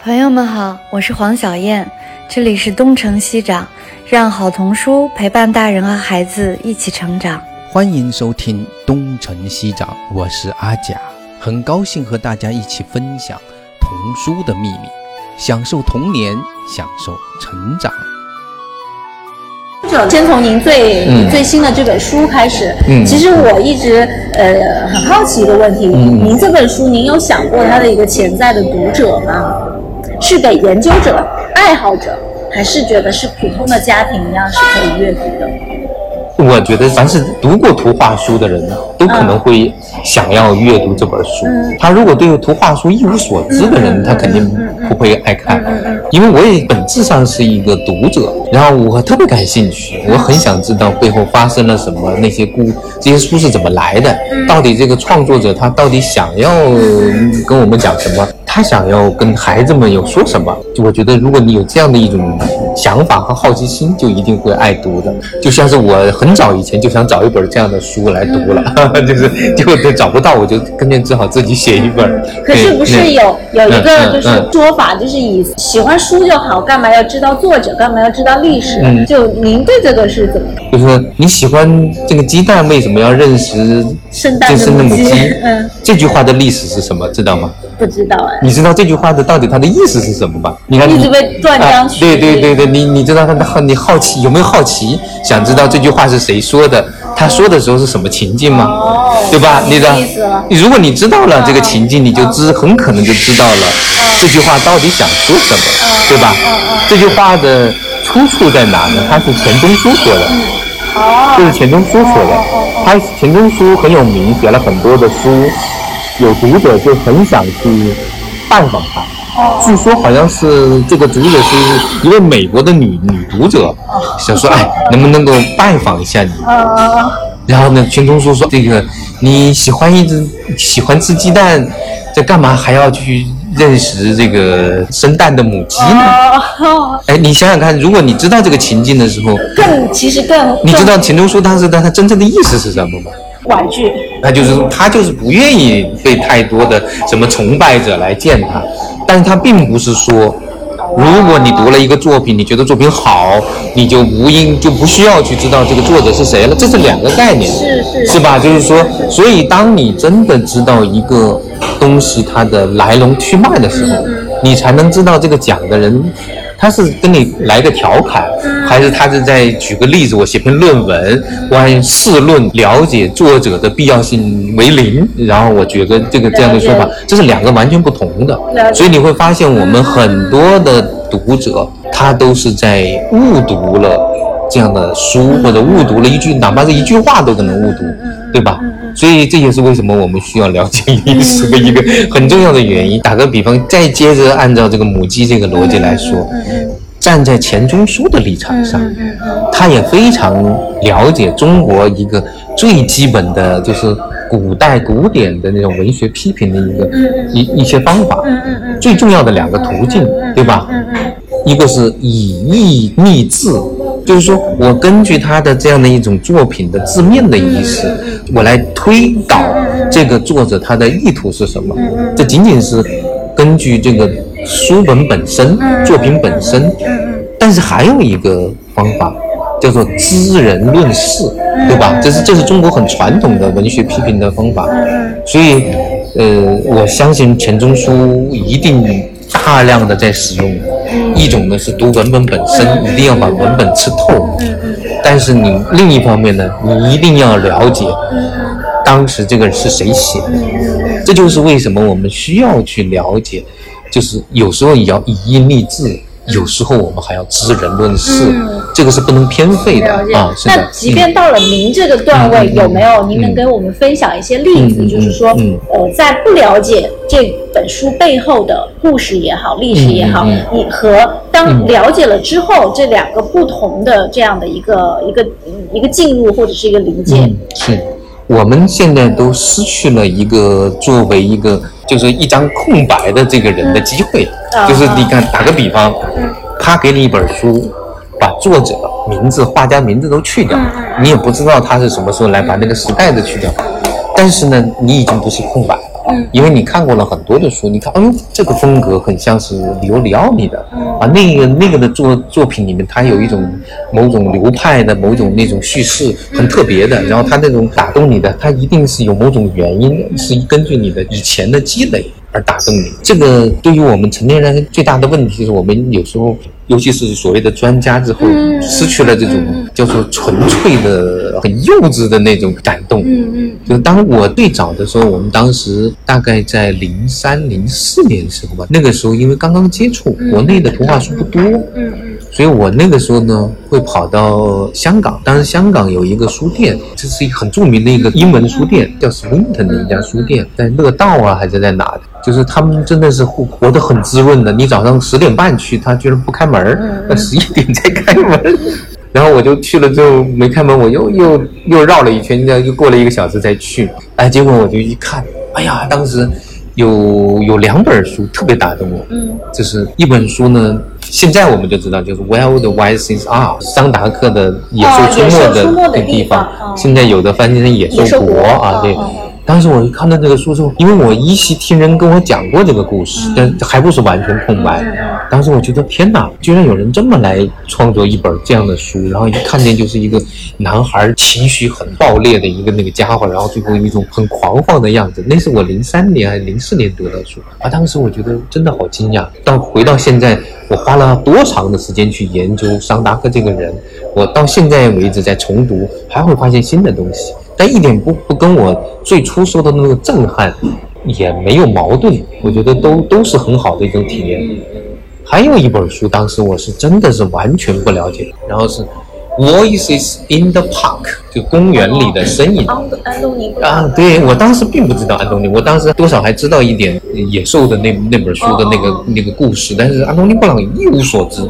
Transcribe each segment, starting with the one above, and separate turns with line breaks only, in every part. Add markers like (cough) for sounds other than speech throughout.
朋友们好，我是黄小燕，这里是东城西长，让好童书陪伴大人和孩子一起成长。
欢迎收听东城西长，我是阿甲，很高兴和大家一起分享童书的秘密，享受童年，享受成长。
先从您最、
嗯
最新的这本书开始。
嗯
其实我一直呃很好奇一个问题，
嗯
您这本书您有想过它的一个潜在的读者吗？是给研究者、爱好者，还是觉得是普通的家庭一样是可以阅读的？
我觉得凡是读过图画书的人，都可能会想要阅读这本书。
嗯
他如果对图画书一无所知的人，他肯定不会爱看。因为我也本质上是一个读者，然后我特别感兴趣，我很想知道背后发生了什么，那些故这些书是怎么来的，到底这个创作者他到底想要跟我们讲什么，他想要跟孩子们有说什么。就我觉得，如果你有这样的一种想法和好奇心，就一定会爱读的。就像是我很早以前就想找一本这样的书来读了，(laughs) 就是结果都找不到，我就跟着只好自己写一本。
可是不是
对
有有一
嗯
个
嗯
就是
嗯
说法，就是以喜欢书就好，干嘛要知道作者，干嘛要知道历史？
嗯
就您对这个是怎么看？
就是你喜欢这个鸡蛋，为什么要认识
圣诞
的母
鸡
鸡？，(laughs)
嗯，
这句话的历史是什么？知道吗？
不知道哎。
你知道这句话的到底它的意思是什么吧？你看你，
一直被断章取义
啊对对对对，你你知道他的好，你好奇有没有好奇，想知道这句话是谁说的？他说的时候是什么情境吗？
哦
对吧？你
的意思
如果你知道了这个情境，你就知很可能就知道了这句话到底想说什么，对吧？这句话的出处在哪呢？它是钱钟书说的。就是钱钟书说的。他钱钟书很有名，写了很多的书，有读者就很想去拜访他。据说好像是这个读者是一位美国的女女读者，想说哎，能不能够拜访一下你？然后呢，钱钟书说这个你喜欢一只喜欢吃鸡蛋，这干嘛还要去认识这个生蛋的母鸡呢？
哦，
哎，你想想看，如果你知道这个情境的时候，
更其实更
你知道钱钟书当时的他真正的意思是什么吗？
更婉拒，
那就是他就是不愿意被太多的什么崇拜者来见他，但是他并不是说，如果你读了一个作品，你觉得作品好，你就无应就不需要去知道这个作者是谁了，这是两个概念，
是是
是吧？就是说，所以当你真的知道一个东西它的来龙去脉的时候，你才能知道这个讲的人。他是跟你来个调侃，还是他是在举个例子？我写篇论文，我按试论了解作者的必要性为零，然后我觉得这个这样的说法，这是两个完全不同的。所以你会发现，我们很多的读者，他都是在误读了这样的书，或者误读了一句，哪怕是一句话都可能误读，对吧？所以这也是为什么我们需要了解历史的一个很重要的原因。打个比方，再接着按照这个母鸡这个逻辑来说，站在钱钟书的立场上，他也非常了解中国一个最基本的就是古代古典的那种文学批评的一个一一些方法，最重要的两个途径，对吧？一个是以意密字，就是说我根据他的这样的一种作品的字面的意思，我来推导这个作者他的意图是什么。这仅仅是根据这个书本本身、作品本身，但是还有一个方法。叫做知人论事，对吧？这是这是中国很传统的文学批评的方法，所以，呃，我相信钱钟书一定大量的在使用。一种呢是读文本本身，一定要把文本吃透，但是你另一方面呢，你一定要了解当时这个是谁写的，这就是为什么我们需要去了解，就是有时候也要以意立字。有时候我们还要知人论事，这个是不能偏废的啊。
那即便到了您这个段位，
嗯
有没有您能给我们分享一些例子？
嗯
就是说，
嗯
呃，在不了解这本书背后的故事也好、历史也好，
嗯
你和当了解了之后，这两个不同的这样的一个一个一个进入或者是一个理解，
嗯，是我们现在都失去了一个作为一个就是一张空白的这个人的机会。
啊
就是你看，打个比方，他给你一本书，把作者名字、画家名字都去掉，你也不知道他是什么时候来，把那个时代的去掉。但是呢，你已经不是空白了。
嗯
因为你看过了很多的书，你看，哎呦，这个风格很像是里欧里奥尼的，啊，那个那个的作作品里面，它有一种某种流派的某种那种叙事很特别的，然后它那种打动你的，它一定是有某种原因，是根据你的以前的积累而打动你。这个对于我们成年人最大的问题是我们有时候，尤其是所谓的专家之后，失去了这种叫做纯粹的、很幼稚的那种感动。
嗯嗯
就当我最早的时候，我们当时大概在零三零四年的时候吧，那个时候因为刚刚接触，国内的图画书不多，所以我那个时候呢会跑到香港，当时香港有一个书店，这是一个很著名的一个英文书店，叫 Swinton 的一家书店，在乐道啊还是在哪的，就是他们真的是活活得很滋润的。你早上十点半去，他居然不开门儿，那十一点才开门。(laughs) 然后我就去了之后没开门，我又又又绕了一圈，这样又过了一个小时再去。哎，结果我就一看，哎呀，当时有有两本书特别打动我。
嗯
就是一本书呢，现在我们就知道，就是 Where the Wild Things Are，桑达克的野兽出没
的
的
地
地方现在有的翻译成野
野兽国
啊，对。当时我一看到这个书之后，因为我依稀听人跟我讲过这个故事，但还不是完全空白。当时我觉得天哪，居然有人这么来创作一本这样的书，然后一看见就是一个男孩情绪很爆裂的一个那个家伙，然后最后一种很狂放的样子。那是我零三年还是零四年读的书啊，当时我觉得真的好惊讶。到回到现在，我花了多长的时间去研究桑达克这个人，我到现在为止在重读，还会发现新的东西。但一点不不跟我最初受到的那个震撼也没有矛盾，我觉得都都是很好的一种体验。还有一本书，当时我是真的是完全不了解，然后是《Voices in the Park》，就公园里的声音。
安东安东尼布
啊，对我当时并不知道安东尼，我当时多少还知道一点野兽的那那本书的那个、
哦
那个故事，但是安东尼布朗一无所知。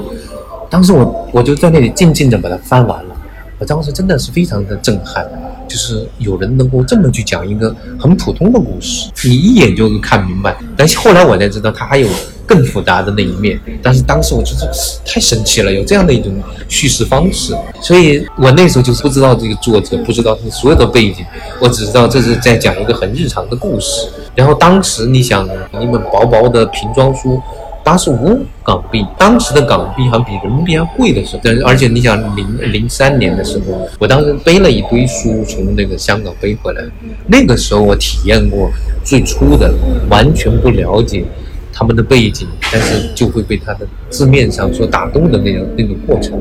当时我我就在那里静静的把它翻完了，我当时真的是非常的震撼，就是有人能够这么去讲一个很普通的故事，你一眼就能看明白。但是后来我才知道，它还有更复杂的那一面。但是当时我觉得太神奇了，有这样的一种叙事方式。所以我那时候就是不知道这个作者，不知道他所有的背景，我只知道这是在讲一个很日常的故事。然后当时你想，一本薄薄的瓶装书。八十五港币，当时的港币好像比人民币还贵的时候，但而且你想零零三年的时候，我当时背了一堆书从那个香港背回来，那个时候我体验过最初的完全不了解他们的背景，但是就会被他的字面上所打动的那样那个过程。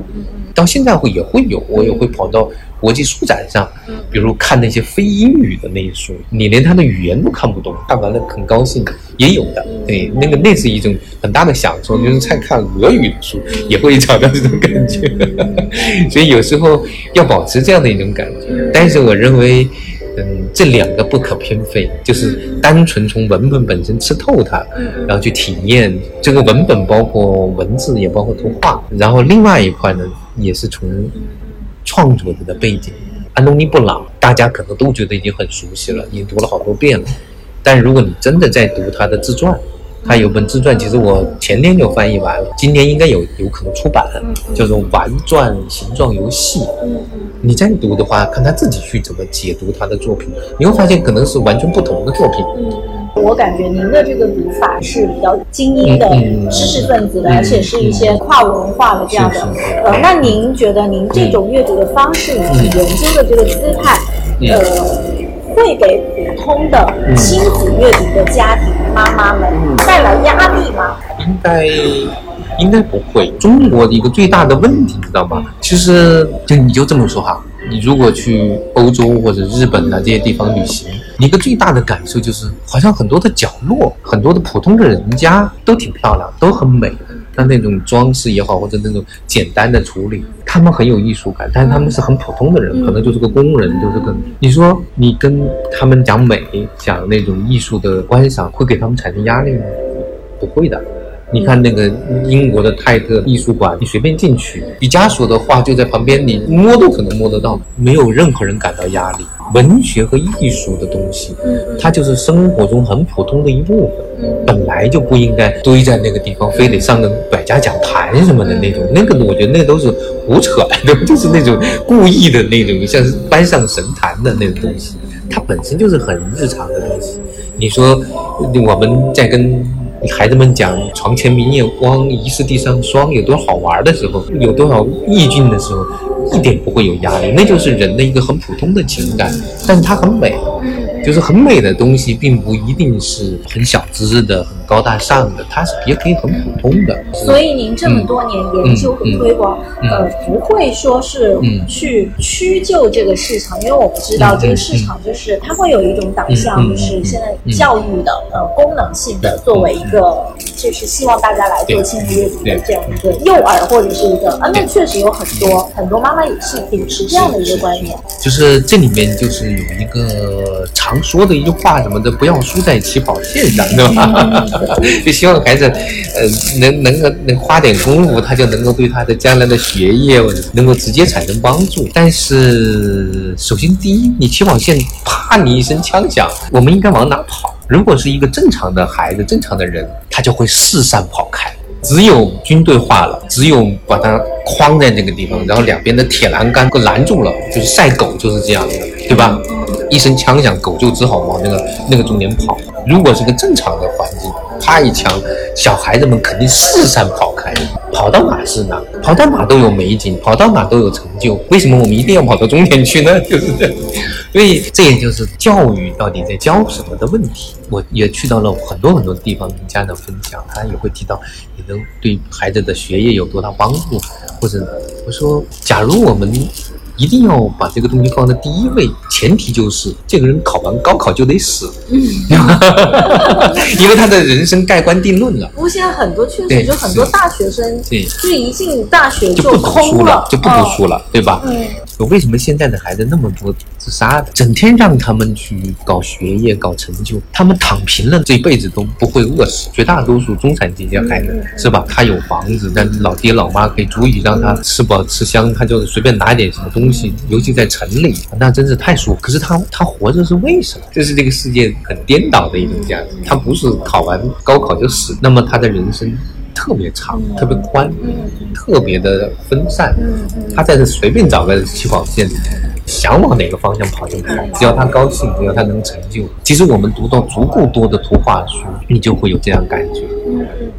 到现在会也会有，我也会跑到国际书展上，比如看那些非英语的那些书，你连他的语言都看不懂，看完了很高兴，也有的。对，那个那是一种很大的享受，就是在看俄语的书也会找到这种感觉。(laughs) 所以有时候要保持这样的一种感觉，但是我认为。嗯，这两个不可偏废，就是单纯从文本本身吃透它，然后去体验这个文本，包括文字，也包括图画。然后另外一块呢，也是从创作者的背景。安东尼·布朗，大家可能都觉得已经很熟悉了，已经读了好多遍了。但如果你真的在读他的自传，他有本自传，其实我前天就翻译完了，今年应该有有可能出版了，叫做《玩转形状游戏》。你再读的话，看他自己去怎么解读他的作品，你会发现可能是完全不同的作品。
我感觉您的这个读法是比较精英的
嗯嗯
知识分子的，
嗯
而且是一些跨文化的这样的。呃，那您觉得您这种阅读的方式以及研究的这个姿态，
嗯
呃，会给普通的亲子阅读的家庭妈妈们带来压力吗？
应该应该不会。中国的一个最大的问题，你知道吗？其实就你就这么说哈，你如果去欧洲或者日本啊这些地方旅行，你一个最大的感受就是，好像很多的角落，很多的普通的人家都挺漂亮，都很美。那那种装饰也好，或者那种简单的处理，他们很有艺术感，但是他们是很普通的人，可能就是个工人，就是个。你说你跟他们讲美，讲那种艺术的观赏，会给他们产生压力吗？不会的。你看那个英国的泰特艺术馆，你随便进去，毕加索的画就在旁边，你摸都可能摸得到，没有任何人感到压力。文学和艺术的东西，它就是生活中很普通的一部分，本来就不应该堆在那个地方，非得上个百家讲坛什么的那种。那个我觉得那都是胡扯来的，就是那种故意的那种，像是搬上神坛的那种东西。它本身就是很日常的东西。你说我们在跟孩子们讲“床前明月光，疑是地上霜”有多好玩的时候，有多少意境的时候，一点不会有压力，那就是人的一个很普通的情感，但它很美。就是很美的东西，并不一定是很小资的、很高大上的，它是也可以很普通的。
所以您这么多年研究和推广，呃，不会说是去屈就这个市场，因为我们知道这个市场就是它会有一种导向，就是现在教育的呃功能性的作为一个，就是希望大家来做亲子阅读的这样一个诱饵或者是一个啊，那确实有很多很多妈妈也是秉持这样的一个观念。
就是这里面就是有一个长。说的一句话什么的，不要输在起跑线上，(laughs) 对吧？(laughs) 就希望孩子，呃，能能够能花点功夫，他就能够对他的将来的学业能够直接产生帮助。但是，首先第一，你起跑线啪，你一声枪响，我们应该往哪跑？如果是一个正常的孩子、正常的人，他就会四散跑开。只有军队化了，只有把它框在那个地方，然后两边的铁栏杆给拦住了，就是赛狗就是这样的，对吧？一声枪响，狗就只好往那个那个终点跑。如果是个正常的环境，啪一枪，小孩子们肯定四散跑开，跑到哪是哪，跑到哪都有美景，跑到哪都有成就。为什么我们一定要跑到终点去呢？就是这。所以这也就是教育到底在教什么的问题。我也去到了很多很多地方跟家长分享，他也会提到，你能对孩子的学业有多大帮助，或者我说，假如我们。一定要把这个东西放在第一位，前提就是这个人考完高考就得死，嗯，(laughs) 因为他的人生盖棺定论了。
不过现在很多确实就很多大学生，
对，
就一进大学
就不读书
了，
就不读书了，对吧？嗯。为什么现在的孩子那么多自杀的？整天让他们去搞学业、搞成就，他们躺平了，这辈子都不会饿死。绝大多数中产阶级孩子是吧？他有房子，但老爹老妈可以足以让他吃饱吃香，他就随便拿一点什么东西，尤其在城里，那真是太舒服。可是他他活着是为什么？这是这个世界很颠倒的一种价值。他不是考完高考就死，那么他的人生。特别长，特别宽，特别的分散。他在这随便找个起跑线，想往哪个方向跑就跑，只要他高兴，只要他能成就。其实我们读到足够多的图画书，你就会有这样感觉。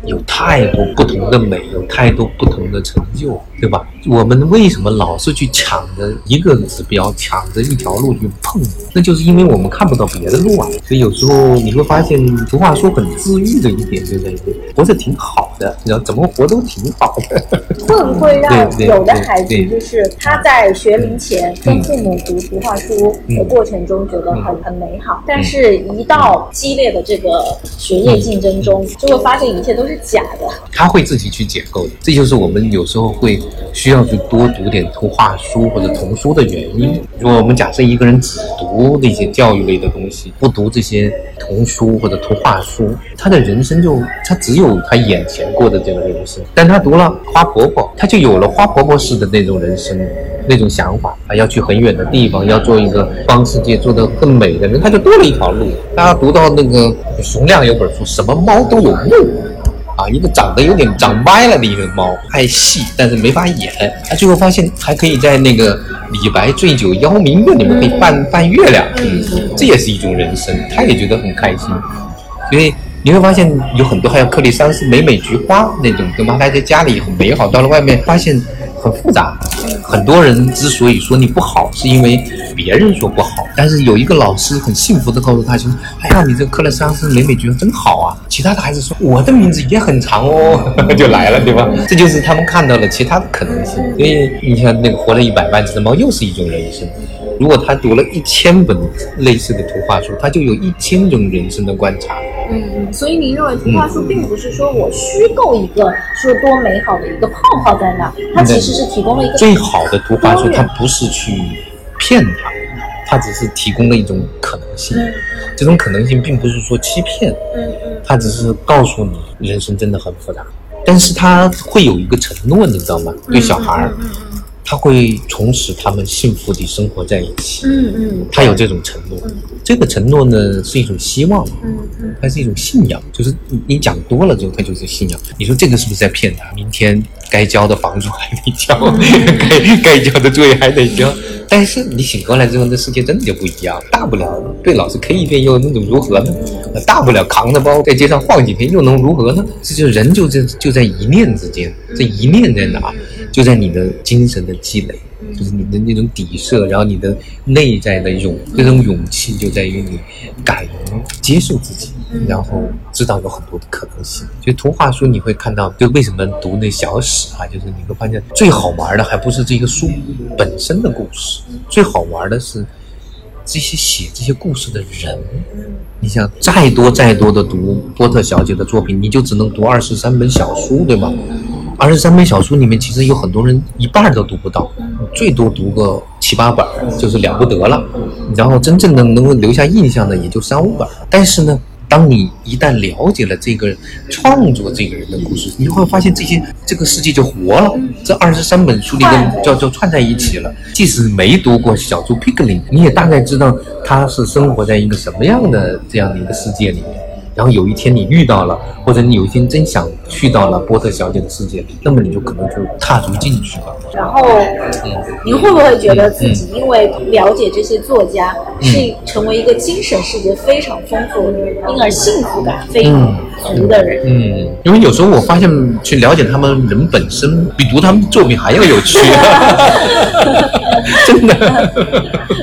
有太多不同的美，有太多不同的成就，对吧？我们为什么老是去抢着一个指标，抢着一条路去碰？那就是因为我们看不到别的路啊。所以有时候你会发现，图画书很治愈的一点就在于活着挺好的，你知道怎么活都挺好的。
会不会让有的孩子就是他在学龄前跟父母读图画书的过程中觉得很很美好，但是一到激烈的这个学业竞争中，就会发现一切都是假的。
他会自己去解构的，这就是我们有时候会需要要去多读点图画书或者童书的原因。如果我们假设一个人只读那些教育类的东西，不读这些童书或者图画书，他的人生就他只有他眼前过的这个人生。但他读了花婆婆，他就有了花婆婆式的那种人生，那种想法啊，要去很远的地方，要做一个帮世界做得更美的人，他就多了一条路。大家读到那个熊亮有本书，什么猫都有路。啊，一个长得有点长歪了的一个猫，爱戏，但是没法演。他最后发现还可以在那个李白醉酒邀明月里面可以扮扮月亮，嗯，这也是一种人生，他也觉得很开心。所以你会发现有很多还有克里桑斯美美菊花那种，对吗？他在家里很美好，到了外面发现。很复杂，很多人之所以说你不好，是因为别人说不好。但是有一个老师很幸福的告诉他就说：“哎呀，你这克勒桑斯美美觉得真好啊。”其他的孩子说：“我的名字也很长哦。(laughs) ”就来了，对吧？这就是他们看到了其他的可能性。所以你像那个活了一百万只猫，又是一种人生。如果他读了一千本类似的图画书，他就有一千种人生的观察。
嗯嗯，所以您认为图画书并不是说我虚构一个说多美好的一个泡泡在那，它其实是提供了一个
最好的图画书，它不是去骗他，它只是提供了一种可能性。这种可能性并不是说欺骗，嗯嗯，它只是告诉你人生真的很复杂，但是它会有一个承诺，你知道吗？对小孩儿。他会从此他们幸福地生活在一起。
嗯嗯，
他有这种承诺，这个承诺呢是一种希望，
嗯嗯，
它是一种信仰，就是你你讲多了之后，它就是信仰。你说这个是不是在骗他？明天该交的房租还得交，(laughs) 该该交的作业还得交。但是你醒过来之后，这世界真的就不一样。大不了对老师 K 一遍，又那种如何呢？大不了扛着包在街上晃几天，又能如何呢？这就人就在就在一念之间，这一念在哪？就在你的精神的积累，就是你的那种底色，然后你的内在的勇，这种勇气就在于你敢于接受自己，然后知道有很多的可能性。就图画书你会看到，就为什么读那小史啊，就是你会发现最好玩的还不是这个书本身的故事，最好玩的是这些写这些故事的人。你想再多再多的读波特小姐的作品，你就只能读二十三本小书，对吧？二十三本小说里面，其实有很多人一半都读不到，最多读个七八本就是了不得了。然后真正的能够留下印象的也就三五本。但是呢，当你一旦了解了这个创作这个人的故事，你会发现这些这个世界就活了。这二十三本书里面叫叫串在一起了。即使没读过小猪皮克林，你也大概知道他是生活在一个什么样的这样的一个世界里面。然后有一天你遇到了，或者你有一天真想去到了波特小姐的世界里，那么你就可能就踏足进去了。
然后，您会不会觉得自己因为了解这些作家，是成为一个精神世界非常丰富，因而幸福感非常足的人？
嗯，因为有时候我发现去了解他们人本身，比读他们作品还要有趣，(laughs) 真的。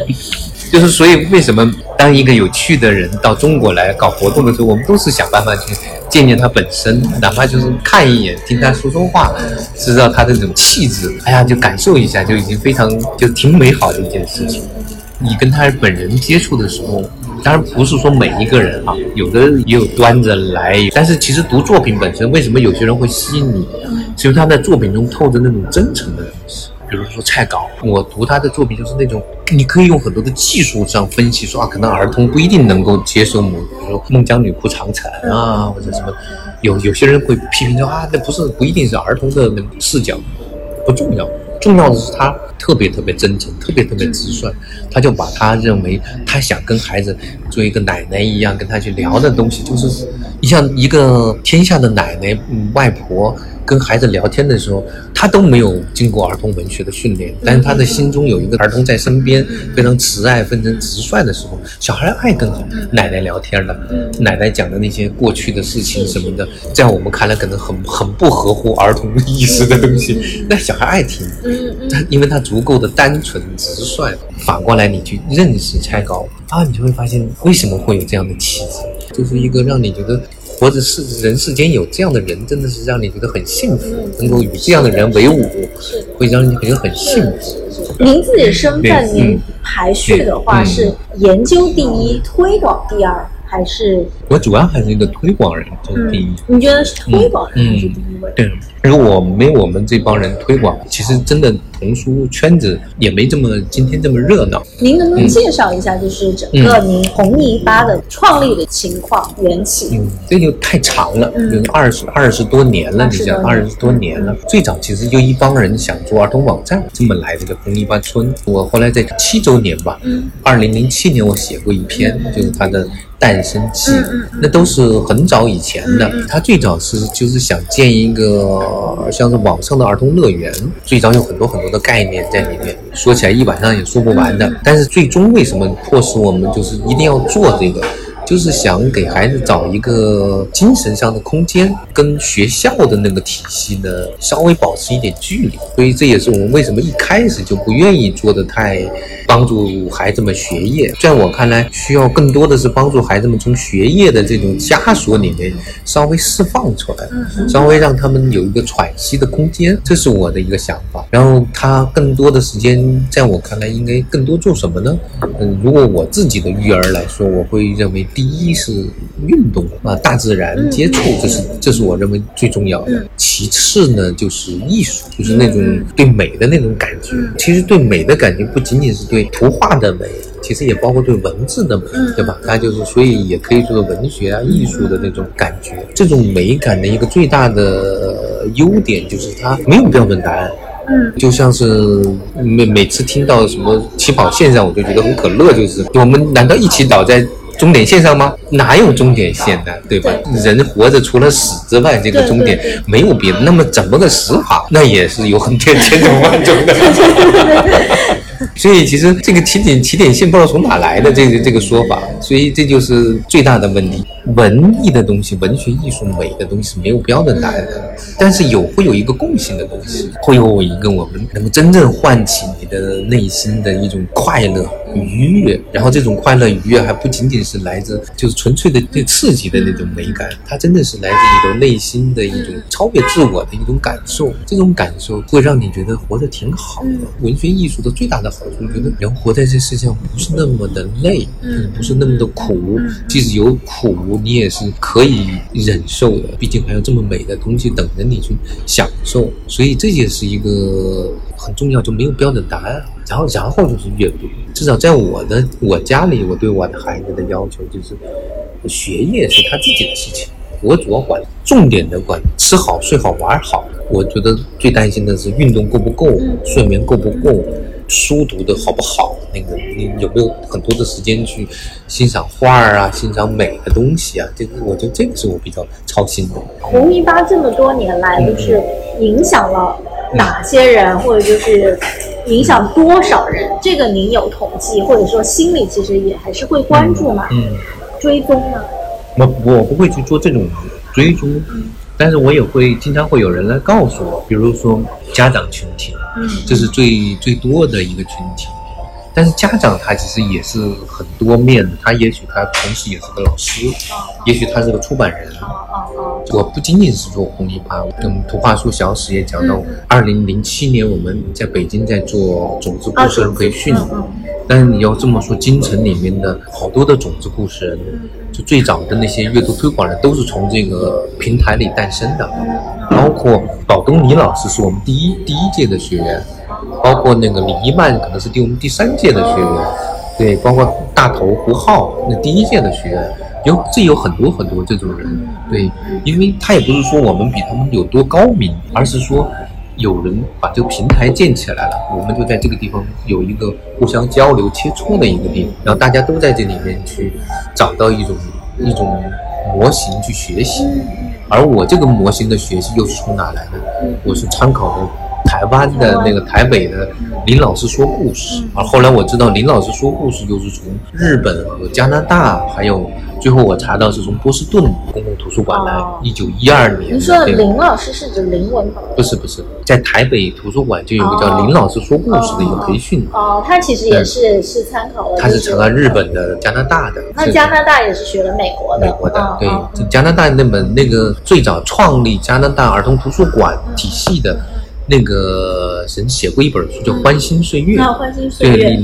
(laughs) (laughs) 就是所以，为什么当一个有趣的人到中国来搞活动的时候，我们都是想办法去见见他本身，哪怕就是看一眼，听他说说话，知道他这种气质，哎呀，就感受一下，就已经非常就挺美好的一件事情。你跟他本人接触的时候，当然不是说每一个人啊，有的也有端着来，但是其实读作品本身，为什么有些人会吸引你？是因为他在作品中透着那种真诚的东西。比如说蔡稿，我读他的作品就是那种，你可以用很多的技术上分析，说啊，可能儿童不一定能够接受某，比如说孟姜女哭长城啊，或者什么，有有些人会批评说啊，那不是不一定是儿童的视角，不重要，重要的是他特别特别真诚，特别特别直率，他就把他认为他想跟孩子做一个奶奶一样跟他去聊的东西，就是你像一个天下的奶奶、外婆。跟孩子聊天的时候，他都没有经过儿童文学的训练，但是他的心中有一个儿童在身边，非常慈爱、非常直率的时候，小孩爱跟奶奶聊天的。奶奶讲的那些过去的事情什么的，在我们看来可能很很不合乎儿童意识的东西，(laughs) 那小孩爱听，(laughs) 他因为他足够的单纯直率。反过来，你去认识蔡高啊，你就会发现为什么会有这样的气质，就是一个让你觉得。或者是人世间有这样的人，真的是让你觉得很幸福，能够与这样的人为伍，会让你觉得很幸福。
您自己身份，您排序的话是研究第一，推广第二，还是？
我主要还是一个推广人，这是第一。
你觉得是推广人还是第一位？
对，如果没有我们这帮人推广，其实真的。童书圈子也没这么今天这么热闹。
您能不能介绍一下，就是整个您红泥巴的创立的情况缘起？
嗯，这就太长了，嗯，二十二十多年了，你想二十多年了。最早其实就一帮人想做儿童网站，这么来这个红泥巴村。我后来在七周年吧，嗯，二零零七年我写过一篇，就是它的。诞生期，那都是很早以前的。他最早是就是想建一个像是网上的儿童乐园，最早有很多很多的概念在里面，说起来一晚上也说不完的。但是最终为什么迫使我们就是一定要做这个？就是想给孩子找一个精神上的空间，跟学校的那个体系呢稍微保持一点距离，所以这也是我们为什么一开始就不愿意做的太帮助孩子们学业。在我看来，需要更多的是帮助孩子们从学业的这种枷锁里面稍微释放出来，稍微让他们有一个喘息的空间，这是我的一个想法。然后他更多的时间，在我看来应该更多做什么呢？嗯，如果我自己的育儿来说，我会认为。第一是运动啊，大自然接触，这是这是我认为最重要的。其次呢，就是艺术，就是那种对美的那种感觉。其实对美的感觉不仅仅是对图画的美，其实也包括对文字的美，对吧？它就是所以也可以说文学啊、艺术的那种感觉。这种美感的一个最大的优点就是它没有标准答案。
嗯，
就像是每每次听到什么起跑线上，我就觉得很可乐，就是我们难道一起倒在？终点线上吗？哪有终点线呢？对吧？人活着除了死之外，这个终点没有别的。那么怎么个死法？那也是有很千千种万种的。(laughs) 所以其实这个起点起点线不知道从哪来的这个这个说法，所以这就是最大的问题。文艺的东西、文学艺术美的东西是没有标准答案的，但是有会有一个共性的东西，会有一个我们能够真正唤起你的内心的一种快乐愉悦，然后这种快乐愉悦还不仅仅是来自就是纯粹的对刺激的那种美感，它真的是来自一种内心的一种超越自我的一种感受，这种感受会让你觉得活得挺好的。文学艺术的最大的好处，觉得人活在这世界上不是那么的累，嗯，不是那么的苦，即使有苦。你也是可以忍受的，毕竟还有这么美的东西等着你去享受，所以这也是一个很重要，就没有标准答案。然后，然后就是阅读。至少在我的我家里，我对我的孩子的要求就是，学业是他自己的事情，我主要管重点的管吃好、睡好、玩好。我觉得最担心的是运动够不够，睡眠够不够。书读的好不好？那个你有没有很多的时间去欣赏画儿啊，欣赏美的东西啊？这个我觉得这个是我比较操心的。
红一八这么多年来，就是影响了哪些人，或者就是影响多少人？这个您有统计，或者说心里其实也还是会关注嘛？
嗯，
追踪呢？
我我不会去做这种追踪，但是我也会经常会有人来告诉我，比如说家长群体。
嗯，
这是最最多的一个群体，但是家长他其实也是很多面的，他也许他同时也是个老师，也许他是个出版人。我不仅仅是做红泥巴，跟图画书小史也讲到，二零零七年我们在北京在做种子故事人培训，但是你要这么说，京城里面的好多的种子故事人，就最早的那些阅读推广人，都是从这个平台里诞生的。包括宝东尼老师是我们第一第一届的学员，包括那个李一曼可能是第我们第三届的学员，对，包括大头胡浩那第一届的学员，有这有很多很多这种人，对，因为他也不是说我们比他们有多高明，而是说有人把这个平台建起来了，我们就在这个地方有一个互相交流切磋的一个地方，然后大家都在这里面去找到一种一种模型去学习。而我这个模型的学习又是从哪来的？我是参考的台湾的那个台北的林老师说故事，而后来我知道林老师说故事又是从日本和加拿大，还有。最后我查到是从波士顿公共图书馆来，一九一二年。
您说的林老师是指林文宝？
不是不是，在台北图书馆就有个叫林老师说故事的一个培训。
哦，他其实也是是参考了。
他是成了日本的、加拿大的。
那加拿大也是学了美国的。
美国的对，加拿大那本那个最早创立加拿大儿童图书馆体系的。那个人写过一本书叫《欢欣岁月》，
对，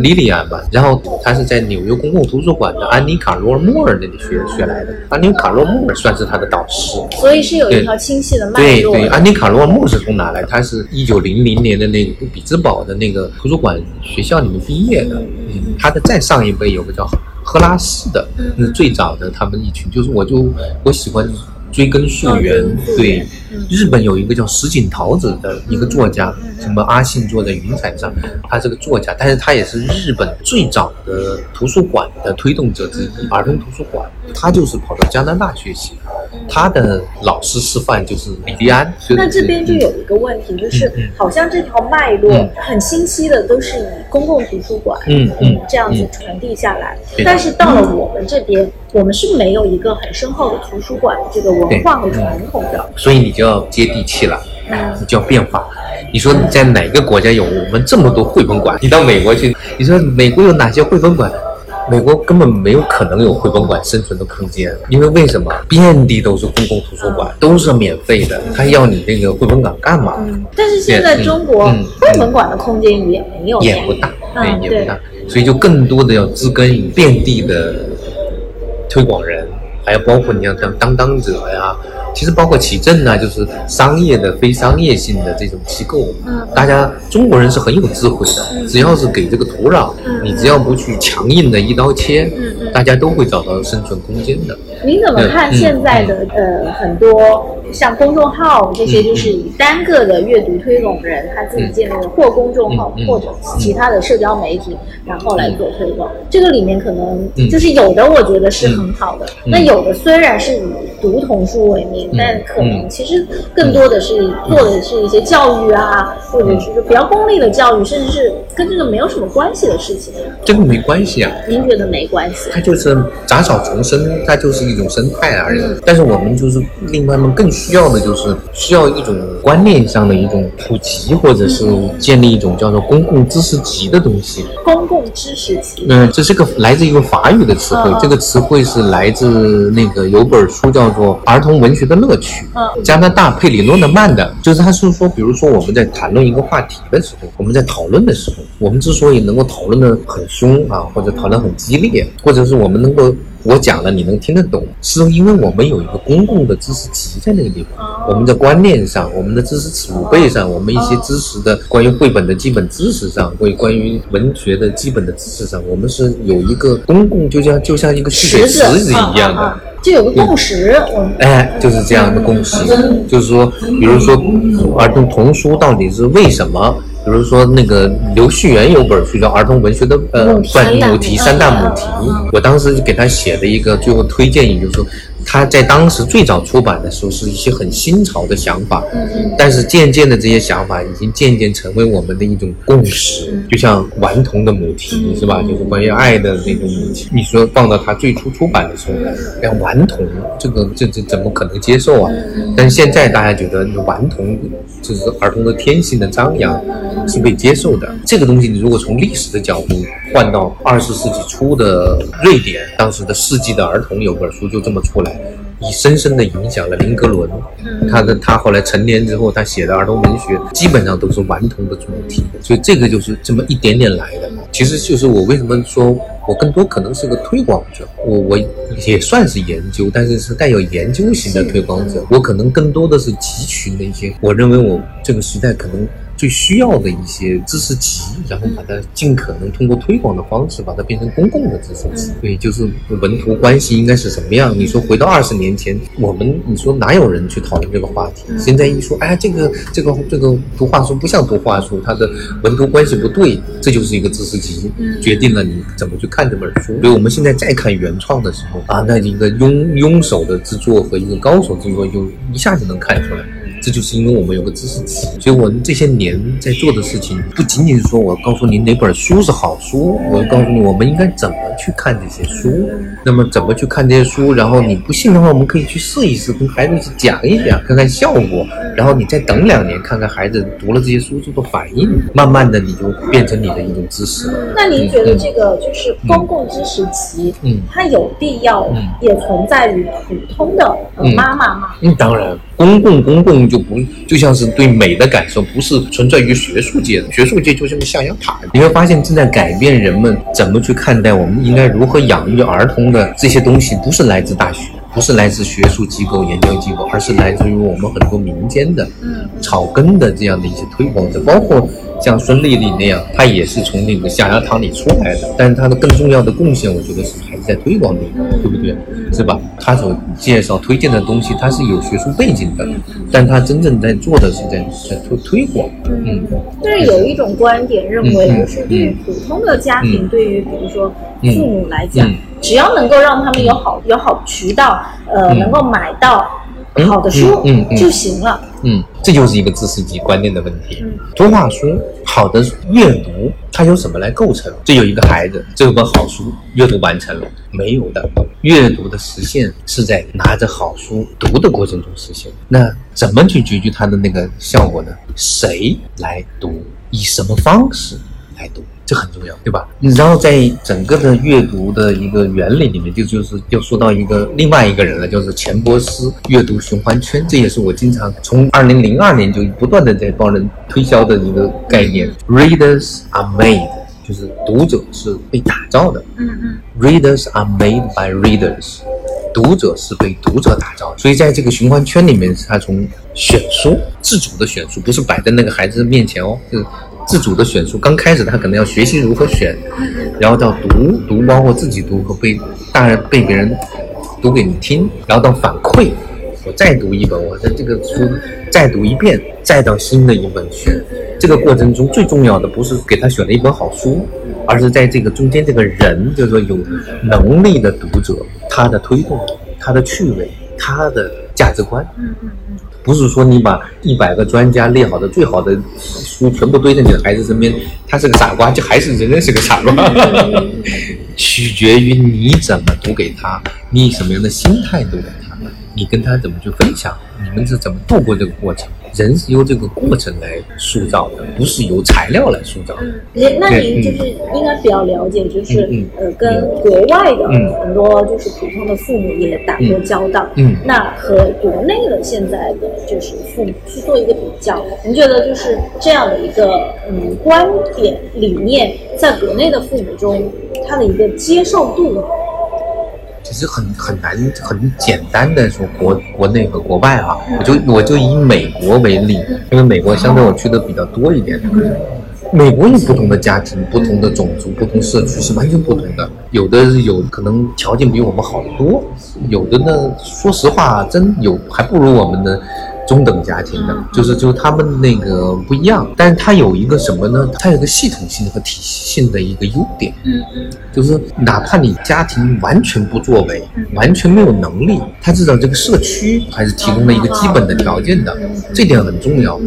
莉莉安吧。然后他是在纽约公共图书馆的安妮卡罗尔莫尔那里学学来的。安妮卡罗尔莫尔算是他的导师，
所以是有一条清晰的脉
络。对对，安妮卡罗尔莫尔是从哪来？他是一九零零年的那个比兹堡的那个图书馆学校里面毕业的。嗯，他的再上一辈有个叫赫拉斯的，那最早的他们一群，就是我就我喜欢。追根溯源，对，日本有一个叫石井桃子的一个作家，什么阿信坐在《云彩上》，他是个作家，但是他也是日本最早的图书馆的推动者之一，儿童图书馆，他就是跑到加拿大学习。他的老师示范就是李迪安。
那这边就有一个问题，就是好像这条脉络很清晰的都是以公共图书馆
嗯嗯
这样子传递下来，但是到了我们这边，我们是没有一个很深厚的图书馆的这个文化和传统的。
所以你就要接地气了，你就要变化。你说你在哪个国家有我们这么多绘本馆？你到美国去，你说美国有哪些绘本馆？美国根本没有可能有绘本馆生存的空间，因为为什么？遍地都是公共图书馆，都是免费的，他要你那个绘本馆干嘛？
但是现在中国绘本馆的空间也没有，
也不大，对，也不大，所以就更多的要植根于遍地的推广人，还有包括你像当当当者呀。其实包括起正呢，就是商业的、非商业性的这种机构，嗯，大家中国人是很有智慧的，只要是给这个土壤，你只要不去强硬的一刀切，嗯大家都会找到生存空间的。
您怎么看现在的呃很多像公众号这些，就是以单个的阅读推广人他自己建立的或公众号或者其他的社交媒体，然后来做推广。这个里面可能就是有的，我觉得是很好的。那有的虽然是以读童书为名，但可能其实更多的是做的是一些教育啊，或者是比较功利的教育，甚至是跟这个没有什么关系的事情。
这个没关系啊？
您觉得没关系？
它就是杂草丛生，它就是一种生态而已。但是我们就是另外们，更需要的就是需要一种观念上的一种普及，或者是建立一种叫做公共知识集的东西。
公共知识集。
嗯，这是个来自一个法语的词汇，这个词汇是来自那个有本书叫做《儿童文学的乐趣》，嗯加拿大佩里诺的曼的，就是他是说，比如说我们在谈论一个话题的时候，我们在讨论的时候，我们之所以能够讨论的很凶啊，或者讨论很激烈，或者是我们能够。我讲了，你能听得懂，是因为我们有一个公共的知识集在那个地方。我们的观念上，我们的知识储备上，我们一些知识的关于绘本的基本知识上，或关于文学的基本的知识上，我们是有一个公共，就像就像一个蓄水池子一样的，
就有个共识。
哎，就是这样的共识，就是说，比如说儿童童书到底是为什么？比如说，那个刘旭元有本书叫《儿童文学的呃母题三大母题》，我当时就给他写的一个最后推荐，语就是说。他在当时最早出版的时候是一些很新潮的想法，但是渐渐的这些想法已经渐渐成为我们的一种共识，就像顽童的母题是吧？就是关于爱的那种母题。你说放到他最初出版的时候，哎，顽童这个这这怎么可能接受啊？但是现在大家觉得顽童就是儿童的天性的张扬是被接受的。这个东西你如果从历史的角度换到二十世纪初的瑞典，当时的世纪的儿童有本书就这么出来。以深深的影响了林格伦，他的他后来成年之后，他写的儿童文学基本上都是顽童的主题，所以这个就是这么一点点来的。其实就是我为什么说我更多可能是个推广者，我我也算是研究，但是是带有研究型的推广者，我可能更多的是汲取那些我认为我这个时代可能。最需要的一些知识集，然后把它尽可能通过推广的方式把它变成公共的知识集。对，就是文图关系应该是什么样？你说回到二十年前，我们你说哪有人去讨论这个话题？现在一说，哎，这个这个这个图画书不像图画书，它的文图关系不对，这就是一个知识集，决定了你怎么去看这本书。所以我们现在再看原创的时候啊，那一个庸庸手的制作和一个高手制作，就一下子能看出来。这就是因为我们有个知识集，所以我们这些年在做的事情，不仅仅是说我告诉你哪本书是好书，我要告诉你我们应该怎么去看这些书。那么怎么去看这些书？然后你不信的话，我们可以去试一试，跟孩子一起讲一讲，看看效果。然后你再等两年，看看孩子读了这些书之后的反应，慢慢的你就变成你的一种知识。
那您觉得这个就是公共知识集，嗯，它有必要也存在于普通的妈妈吗？
嗯，当然。公共公共就不就像是对美的感受，不是存在于学术界的。学术界就像个象牙塔，你会发现正在改变人们怎么去看待我们应该如何养育儿童的这些东西，不是来自大学，不是来自学术机构、研究机构，而是来自于我们很多民间的、草根的这样的一些推广者，包括。像孙丽丽那样，她也是从那个象牙塔里出来的，但是她的更重要的贡献，我觉得是还是在推广里，对不对？是吧？她所介绍、推荐的东西，她是有学术背景的，但他真正在做的是在在推推广。
嗯，但是有一种观点认为，就是对于普通的家庭，对于比如说父母来讲，只要能够让他们有好有好渠道，呃，能够买到。好的书嗯就行了。
嗯，这就是一个知识级观念的问题。图画书好的阅读，它由什么来构成？这有一个孩子，这有本好书阅读完成了没有的？阅读的实现是在拿着好书读的过程中实现。那怎么去解决它的那个效果呢？谁来读？以什么方式来读？这很重要，对吧？然后在整个的阅读的一个原理里面，就就是又说到一个另外一个人了，就是钱伯斯阅读循环圈。这也是我经常从二零零二年就不断的在帮人推销的一个概念。Readers are made，就是读者是被打造的。嗯嗯。Readers are made by readers，读者是被读者打造。所以在这个循环圈里面，他从选书，自主的选书，不是摆在那个孩子面前哦，就是。自主的选书，刚开始他可能要学习如何选，然后到读读，包括自己读和被大人被别人读给你听，然后到反馈，我再读一本，我的这个书再读一遍，再到新的一本选。这个过程中最重要的不是给他选了一本好书，而是在这个中间这个人，就是说有能力的读者，他的推动，他的趣味，他的价值观。嗯嗯嗯。不是说你把一百个专家列好的最好的书全部堆在你的孩子身边，他是个傻瓜，就还是仍然是个傻瓜。(laughs) 取决于你怎么读给他，你以什么样的心态读给他，你跟他怎么去分享，你们是怎么度过这个过程。人是由这个过程来塑造的，不是由材料来塑造的。
嗯，那您就是应该比较了解，就是呃，跟国外的很多就是普通的父母也打过交道。嗯，那和国内的现在的就是父母去做一个比较，您觉得就是这样的一个嗯观点理念，在国内的父母中，他的一个接受度？
其实很很难很简单的说国国内和国外啊，我就我就以美国为例，因为美国相对我去的比较多一点。美国有不同的家庭、不同的种族、不同社区是完全不同的，有的有可能条件比我们好得多，有的呢，说实话真有还不如我们的。中等家庭的，就是就他们那个不一样，但是他有一个什么呢？他有个系统性和体系性的一个优点，嗯嗯，就是哪怕你家庭完全不作为，完全没有能力，他至少这个社区还是提供了一个基本的条件的，这点很重要。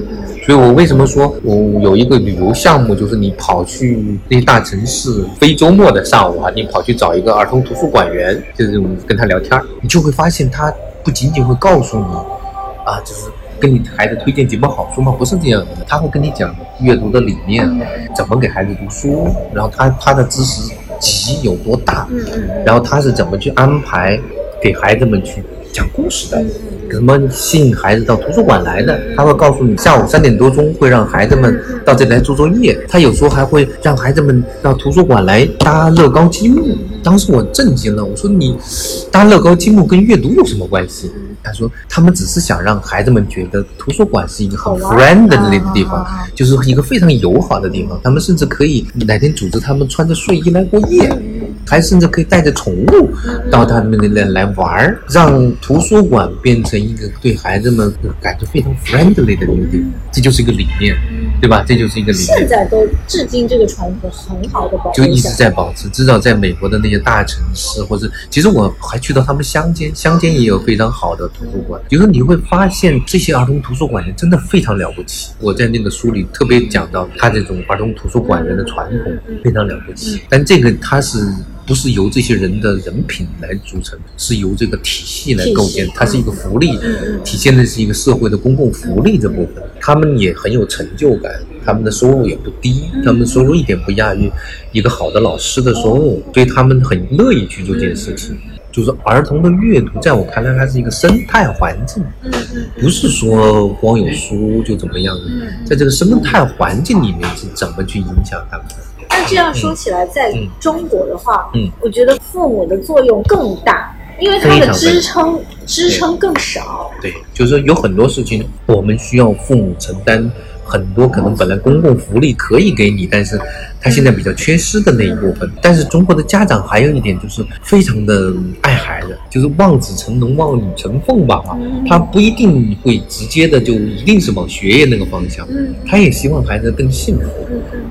所以我为什么说我有一个旅游项目，就是你跑去那些大城市，非周末的上午啊，你跑去找一个儿童图书馆员，就是跟他聊天，你就会发现他不仅仅会告诉你。啊，就是跟你孩子推荐几本好书吗？不是这样的，他会跟你讲阅读的理念，怎么给孩子读书，然后他他的知识集有多大，然后他是怎么去安排给孩子们去讲故事的，怎么吸引孩子到图书馆来的？他会告诉你，下午三点多钟会让孩子们到这里来做作业，他有时候还会让孩子们到图书馆来搭乐高积木。当时我震惊了，我说你搭乐高积木跟阅读有什么关系？他说：“他们只是想让孩子们觉得图书馆是一个很 friendly 的地方，就是一个非常友好的地方。他们甚至可以哪天组织他们穿着睡衣来过夜，还甚至可以带着宠物到他们那来来玩儿，让图书馆变成一个对孩子们感觉非常 friendly 的一个地方。这就是一个理念，对吧？这就是一个理念。
现在都至今这个传统很好的保
持，就一直在保持。至少在美国的那些大城市，或者其实我还去到他们乡间，乡间也有非常好的。”图书馆，就是你会发现这些儿童图书馆员真的非常了不起。我在那个书里特别讲到他这种儿童图书馆人的传统非常了不起。但这个他是不是由这些人的人品来组成，是由这个体系来构建。它是一个福利，体现的是一个社会的公共福利这部分。他们也很有成就感，他们的收入也不低，他们收入一点不亚于一个好的老师的收入，所以他们很乐意去做这件事情。就是儿童的阅读，在我看来，它是一个生态环境，不是说光有书就怎么样。在这个生态环境里面是怎么去影响他们？
那这样说起来，在中国的话，嗯，我觉得父母的作用更大，因为他的支撑支撑更少。
对，就是说有很多事情，我们需要父母承担。很多可能本来公共福利可以给你，但是他现在比较缺失的那一部分。但是中国的家长还有一点就是非常的爱孩子，就是望子成龙、望女成凤吧啊，他不一定会直接的就一定是往学业那个方向，他也希望孩子更幸福，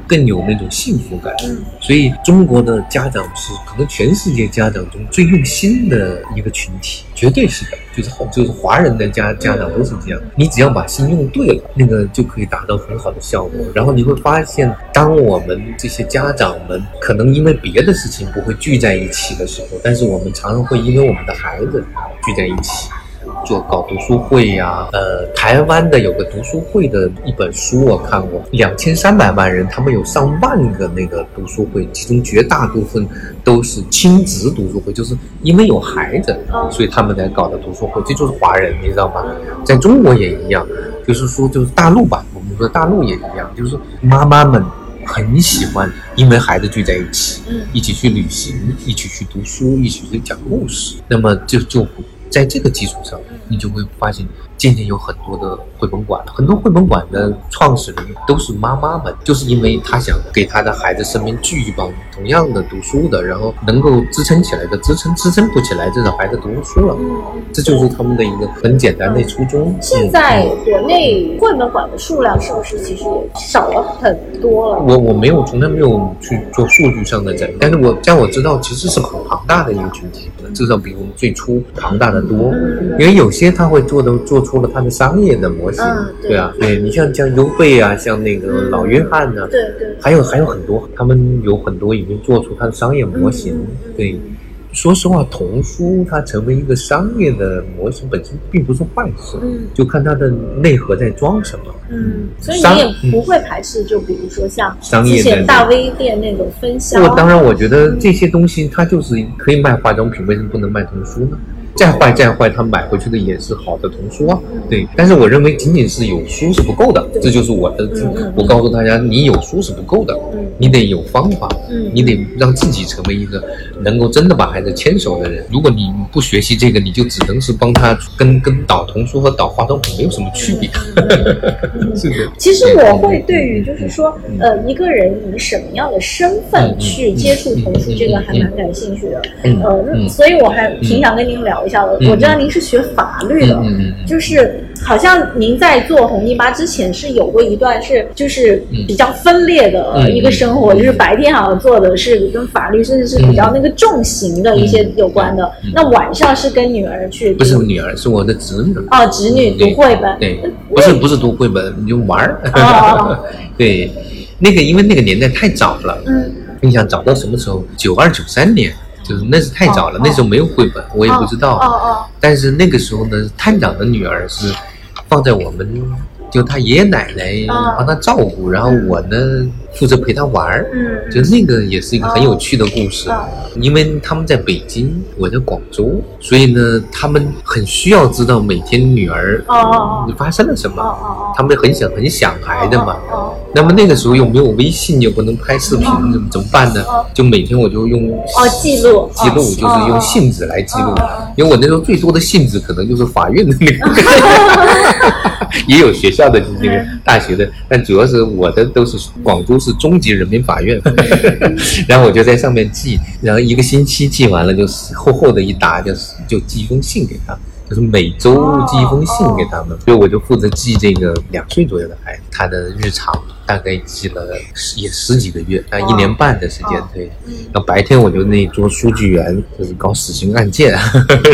更有那种幸福感。所以中国的家长是可能全世界家长中最用心的一个群体，绝对是的。就是就是华人的家家长都是这样，你只要把心用对了，那个就可以达到很好的效果。然后你会发现，当我们这些家长们可能因为别的事情不会聚在一起的时候，但是我们常常会因为我们的孩子聚在一起。做搞读书会呀，呃，台湾的有个读书会的一本书我看过，两千三百万人，他们有上万个那个读书会，其中绝大部分都是亲子读书会，就是因为有孩子，所以他们才搞的读书会，这就是华人，你知道吗？在中国也一样，就是说就是大陆吧，我们说大陆也一样，就是妈妈们很喜欢，因为孩子聚在一起，一起去旅行，一起去读书，一起去讲故事，那么就就。在这个基础上，你就会发现渐渐有很多的绘本馆，很多绘本馆的创始人都是妈妈们，就是因为他想给他的孩子身边聚一帮同样的读书的，然后能够支撑起来的，支撑支撑不起来，至少孩子读书了，这就是他们的一个很简单的初衷。
现在国内绘本馆的数量是不是其实也少了很多了？
我我没有从来没有去做数据上的整理，但是我像我知道其实是很庞大的一个群体，至少比我们最初庞大的多，因为有些他会做的做出。了他的商业的模型，对啊，对你像像优贝啊，像那个老约翰呢，
对对，
还有还有很多，他们有很多已经做出他的商业模型。对，说实话，童书它成为一个商业的模型本身并不是坏事，嗯，就看它的内核在装什么。
嗯，所以你也不会排斥，就比如说像之前大 V 店那种分销。
我当然，我觉得这些东西它就是可以卖化妆品，为什么不能卖童书呢？再坏再坏，他买回去的也是好的童书啊。对，但是我认为仅仅是有书是不够的，这就是我的。我告诉大家，你有书是不够的，你得有方法，你得让自己成为一个能够真的把孩子牵手的人。如果你不学习这个，你就只能是帮他跟跟导童书和导化妆品没有什么区别。(laughs) 是的。
其实我会对于就是说，呃，一个人以什么样的身份去接触童书，这个还蛮感兴趣的。呃，所以我还挺想跟您聊。一下的，我知道您是学法律的，就是好像您在做红泥巴之前是有过一段是就是比较分裂的一个生活，就是白天好像做的是跟法律甚至是比较那个重刑的一些有关的，那晚上是跟女儿去，
不是女儿，是我的侄女
哦，侄女读绘本，
对，不是不是读绘本，你就玩儿，(laughs) 对，那个因为那个年代太早了，嗯，你想早到什么时候？九二九三年。就是那是太早了，那时候没有绘本，我也不知道。哦哦。但是那个时候呢，探长的女儿是放在我们。就他爷爷奶奶帮他照顾，然后我呢负责陪他玩儿，嗯就那个也是一个很有趣的故事。因为他们在北京，我在广州，所以呢他们很需要知道每天女儿哦发生了什么，他们很想很想孩子嘛。那么那个时候又没有微信，又不能拍视频，怎么怎么办呢？就每天我就用
哦记录
记录，就是用信纸来记录。因为我那时候最多的信纸可能就是法院的那个，(laughs) 也有学校。的那个大学的，但主要是我的都是广州是中级人民法院，(laughs) 然后我就在上面寄，然后一个星期寄完了，就是厚厚的一沓，就是就寄一封信给他。就是每周寄一封信给他们，所以我就负责寄这个两岁左右的孩子他的日常，大概寄了也十几个月，大概一年半的时间。对，那白天我就那做书记员，就是搞死刑案件，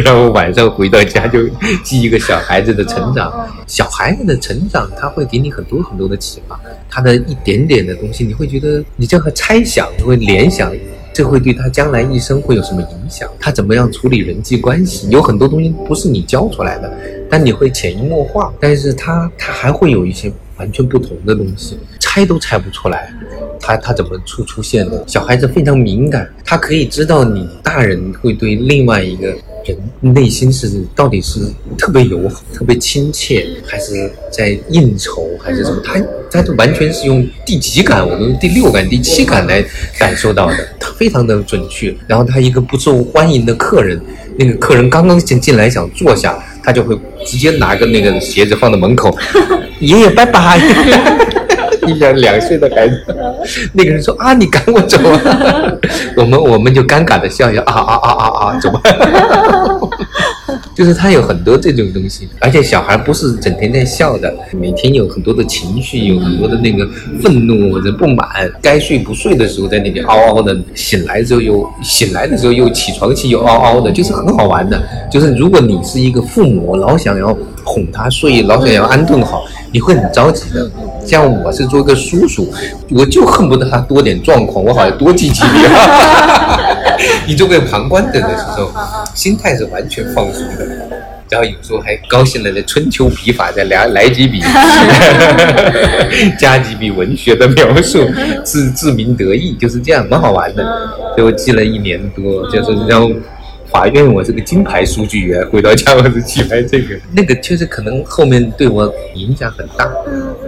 然后晚上回到家就记一个小孩子的成长。小孩子的成长，他会给你很多很多的启发，他的一点点的东西，你会觉得你这样猜想，你会联想。这会对他将来一生会有什么影响？他怎么样处理人际关系？有很多东西不是你教出来的，但你会潜移默化。但是他他还会有一些完全不同的东西，猜都猜不出来。他他怎么出出现的？小孩子非常敏感，他可以知道你大人会对另外一个。人内心是到底是特别友好、特别亲切，还是在应酬，还是什么？他他就完全是用第几感，我们第六感、第七感来感受到的，他非常的准确。然后他一个不受欢迎的客人，那个客人刚刚进进来想坐下，他就会直接拿个那个鞋子放在门口，(laughs) 爷爷拜拜。(laughs) 一两两岁的孩子，那个人说啊，你赶我走啊，我们我们就尴尬的笑笑啊啊啊啊啊，走吧。就是他有很多这种东西，而且小孩不是整天在笑的，每天有很多的情绪，有很多的那个愤怒或者不满，该睡不睡的时候在那边嗷嗷的，醒来之后又醒来的时候又起床气又嗷嗷的，就是很好玩的。就是如果你是一个父母，老想要哄他睡，老想要安顿好，你会很着急的。像我是做一个叔叔，我就恨不得他多点状况，我好像多积极点。(laughs) (laughs) 你作为旁观者的时候，心态是完全放松的，然后有时候还高兴了，来春秋笔法再来 (laughs) 来几笔，(laughs) (laughs) 加几笔文学的描述，自自鸣得意，就是这样，蛮好玩的。所以我记了一年多，就是然后。法院，我是个金牌书记员，回到家我是去拍这个，那个确实可能后面对我影响很大。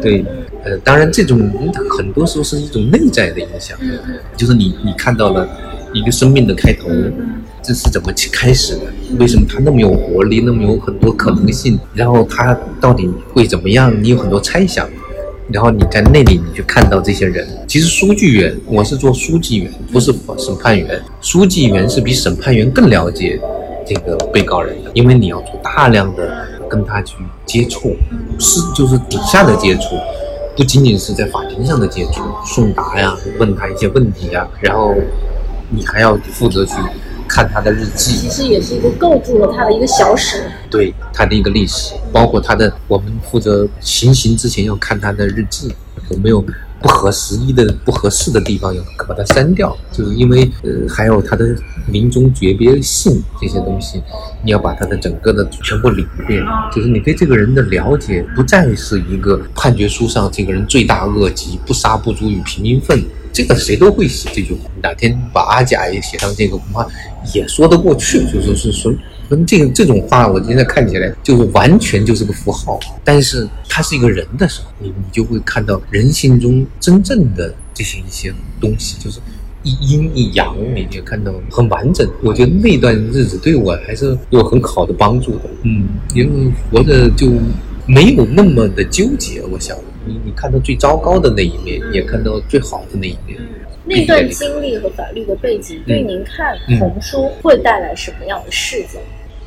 对，呃，当然这种很多时候是一种内在的影响，就是你你看到了一个生命的开头，这是怎么去开始的？为什么他那么有活力，那么有很多可能性？然后他到底会怎么样？你有很多猜想。然后你在那里，你去看到这些人。其实书记员，我是做书记员，不是审判员。书记员是比审判员更了解这个被告人的，因为你要做大量的跟他去接触，是就是底下的接触，不仅仅是在法庭上的接触，送达呀，问他一些问题呀，然后你还要负责去。看他的日记，
其实也是一个构筑了他的一个小史，
对他的一个历史，包括他的，我们负责行刑之前要看他的日记，有没有不合时宜的、不合适的地方，要把它删掉，就是因为呃，还有他的临终诀别信这些东西，你要把他的整个的全部理一遍，就是你对这个人的了解，不再是一个判决书上这个人罪大恶极，不杀不足与平民愤。这个谁都会写这句话。哪天把阿甲也写上这个，恐怕也说得过去。就是是说，跟这个这种话，我现在看起来就是完全就是个符号。但是他是一个人的时候，你你就会看到人性中真正的这些一些东西，就是一阴一阳，你也看到很完整。我觉得那段日子对我还是有很好的帮助的。嗯，因为活着就没有那么的纠结。我想。你你看到最糟糕的那一面，也看到最好的那一面。
那段经历和法律的背景，对您看红书会带来什么样的视角？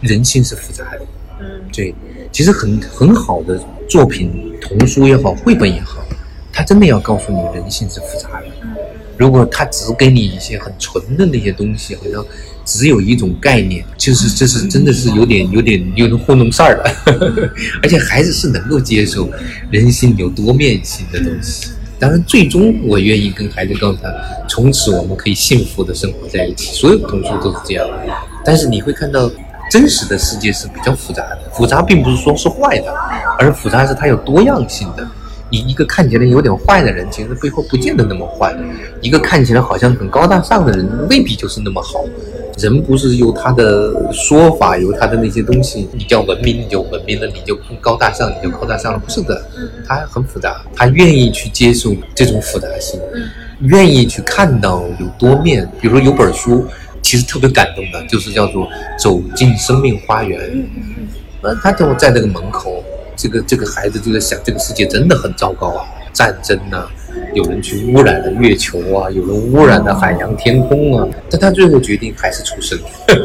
人性是复杂的。嗯，对，其实很很好的作品，童书也好，绘本也好，它真的要告诉你人性是复杂的。如果他只给你一些很纯的那些东西，好像。只有一种概念，就是这是真的是有点有点有点糊弄事儿了，(laughs) 而且孩子是能够接受人性有多面性的东西。当然，最终我愿意跟孩子告诉他，从此我们可以幸福的生活在一起。所有童书都是这样，但是你会看到真实的世界是比较复杂的。复杂并不是说是坏的，而复杂是它有多样性的。你一个看起来有点坏的人，其实背后不见得那么坏；一个看起来好像很高大上的人，未必就是那么好。人不是由他的说法，由他的那些东西，你叫文明你就文明了，你就高大上你就高大上了，不是的，他很复杂，他愿意去接受这种复杂性，愿意去看到有多面。比如说有本书，其实特别感动的，就是叫做《走进生命花园》。嗯，他就在那个门口，这个这个孩子就在想，这个世界真的很糟糕啊，战争呐。有人去污染了月球啊，有人污染了海洋天空啊，但他最后决定还是出生，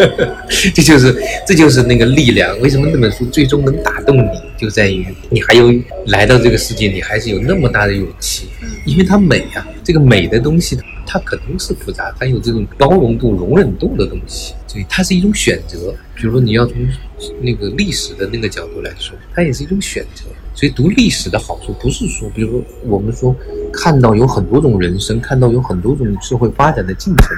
(laughs) 这就是这就是那个力量。为什么那本书最终能打动你，就在于你还有来到这个世界，你还是有那么大的勇气，因为它美啊。这个美的东西，它可能是复杂，它有这种包容度、容忍度的东西，所以它是一种选择。比如说你要从那个历史的那个角度来说，它也是一种选择。所以读历史的好处不是说，比如说我们说看到有很多种人生，看到有很多种社会发展的进程，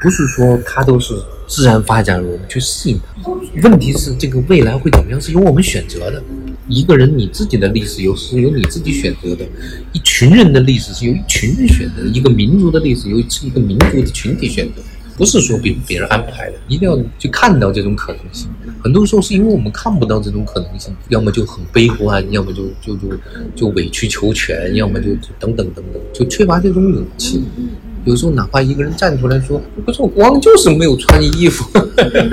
不是说它都是自然发展，我们去适应它。问题是这个未来会怎么样，是由我们选择的。一个人你自己的历史由是由你自己选择的，一群人的历史是由一群人选择，一个民族的历史由是一个民族的群体选择。不是说别别人安排的，一定要去看到这种可能性。很多时候是因为我们看不到这种可能性，要么就很悲观，要么就就就就委曲求全，要么就等等等等，就缺乏这种勇气。有时候哪怕一个人站出来说：“不是我国王就是没有穿衣服”，